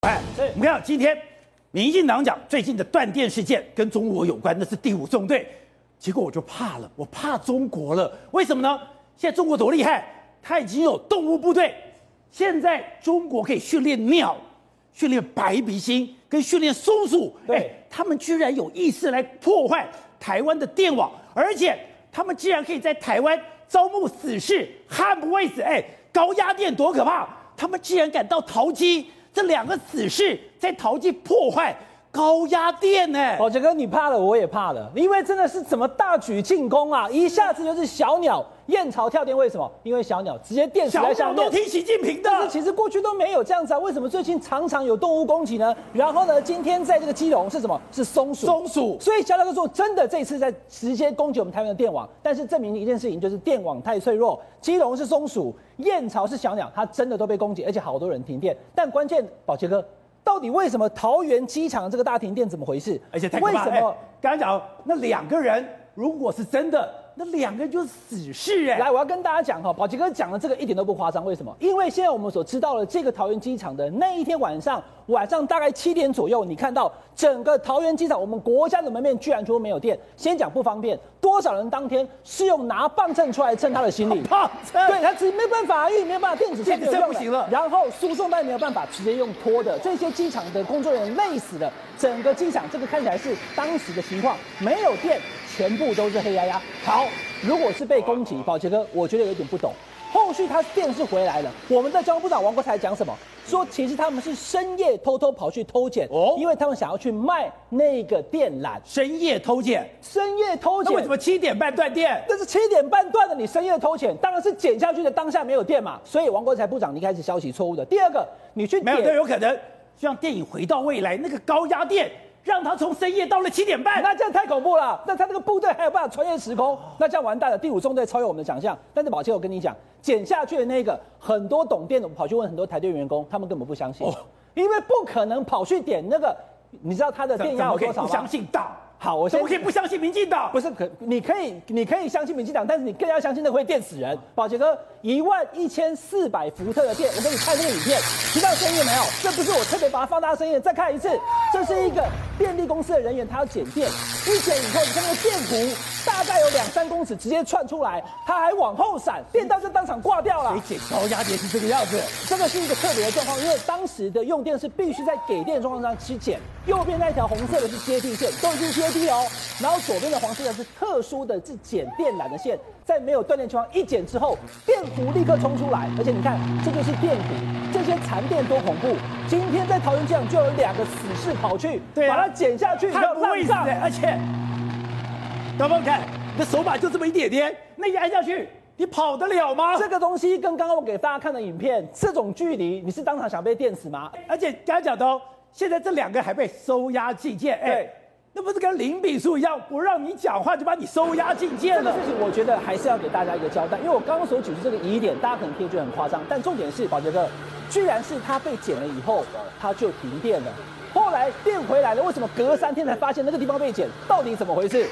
哎，我们看今天，民进党讲最近的断电事件跟中国有关，那是第五纵队。结果我就怕了，我怕中国了。为什么呢？现在中国多厉害，它已经有动物部队。现在中国可以训练鸟，训练白鼻星，跟训练松鼠。对，他们居然有意识来破坏台湾的电网，而且他们竟然可以在台湾招募死士，悍不畏死。哎，高压电多可怕！他们竟然敢到淘机。这两个死士在淘气破坏高压电呢？宝杰哥，你怕了，我也怕了，因为真的是怎么大举进攻啊！一下子就是小鸟。燕巢跳电为什么？因为小鸟直接电死在下面。小鸟都听习近平的。但是其实过去都没有这样子啊，为什么最近常常有动物攻击呢？然后呢，今天在这个基隆是什么？是松鼠。松鼠。所以小鸟哥说，真的这一次在直接攻击我们台湾的电网，但是证明一件事情，就是电网太脆弱。基隆是松鼠，燕巢是小鸟，它真的都被攻击，而且好多人停电。但关键，宝杰哥，到底为什么桃园机场这个大停电怎么回事？而且太可怕。为什么？刚刚讲那两个人，如果是真的。那两个就是死士哎！来，我要跟大家讲哈，宝杰哥讲的这个一点都不夸张。为什么？因为现在我们所知道的这个桃园机场的那一天晚上，晚上大概七点左右，你看到整个桃园机场，我们国家的门面居然说没有电。先讲不方便，多少人当天是用拿棒秤出来称他的行李？磅秤，对，他只没办法，因为没有办法，电子秤这不行了。然后输送带没有办法，直接用拖的，这些机场的工作人员累死了。整个机场这个看起来是当时的情况，没有电。全部都是黑压压。好，如果是被攻击，宝杰哥，我觉得有点不懂。后续他电视回来了，我们的交通部长王国才讲什么？说其实他们是深夜偷偷跑去偷剪哦，因为他们想要去卖那个电缆。深夜偷剪，深夜偷剪，那为什么七点半断电？那是七点半断的，你深夜偷剪，当然是剪下去的当下没有电嘛。所以王国才部长，你开始消息错误的。第二个，你去没有，都有可能，像电影回到未来那个高压电。让他从深夜到了七点半，那这样太恐怖了。那他那个部队还有办法穿越时空？那这样完蛋了。第五纵队超越我们的想象。但是宝杰，我跟你讲，剪下去的那个很多懂电的，我跑去问很多台电员工，他们根本不相信，哦、因为不可能跑去点那个。你知道他的电压有多少吗？不相信党。好，我怎么可以不相信民进党？不是可，你可以，你可以相信民进党，但是你更要相信那会电死人。宝杰哥，一万一千四百伏特的电，我给你看这个影片，听到声音没有？这不是我特别把它放大声音，再看一次，这是一个电力公司的人员，他要剪电，一剪以后，你看那个电弧大概有两三公尺，直接窜出来，他还往后闪，电到就当场挂掉了。谁剪高压电是这个样子？这个是一个特别的状况，因为当时的用电是必须在给电状况上去剪，右边那条红色的是接地线，都已经接地哦。然后左边的黄色的是特殊的是剪电缆的线，在没有断电情况一剪之后，电弧立刻冲出来，而且你看，这就是电弧，这些残电多恐怖！今天在桃园机场就有两个死士跑去，对啊、把它剪下去，它不会死，而且，大家看，你的手把就这么一点点，那一按下去，你跑得了吗？这个东西跟刚刚我给大家看的影片，这种距离，你是当场想被电死吗？而且刚才讲的哦，现在这两个还被收押寄件，哎。那不是跟林炳书一样，不让你讲话就把你收押进监了？这个事情我觉得还是要给大家一个交代，因为我刚刚所举出这个疑点，大家可能听觉得很夸张，但重点是宝杰哥，居然是他被剪了以后，他就停电了，后来电回来了，为什么隔三天才发现那个地方被剪？到底怎么回事？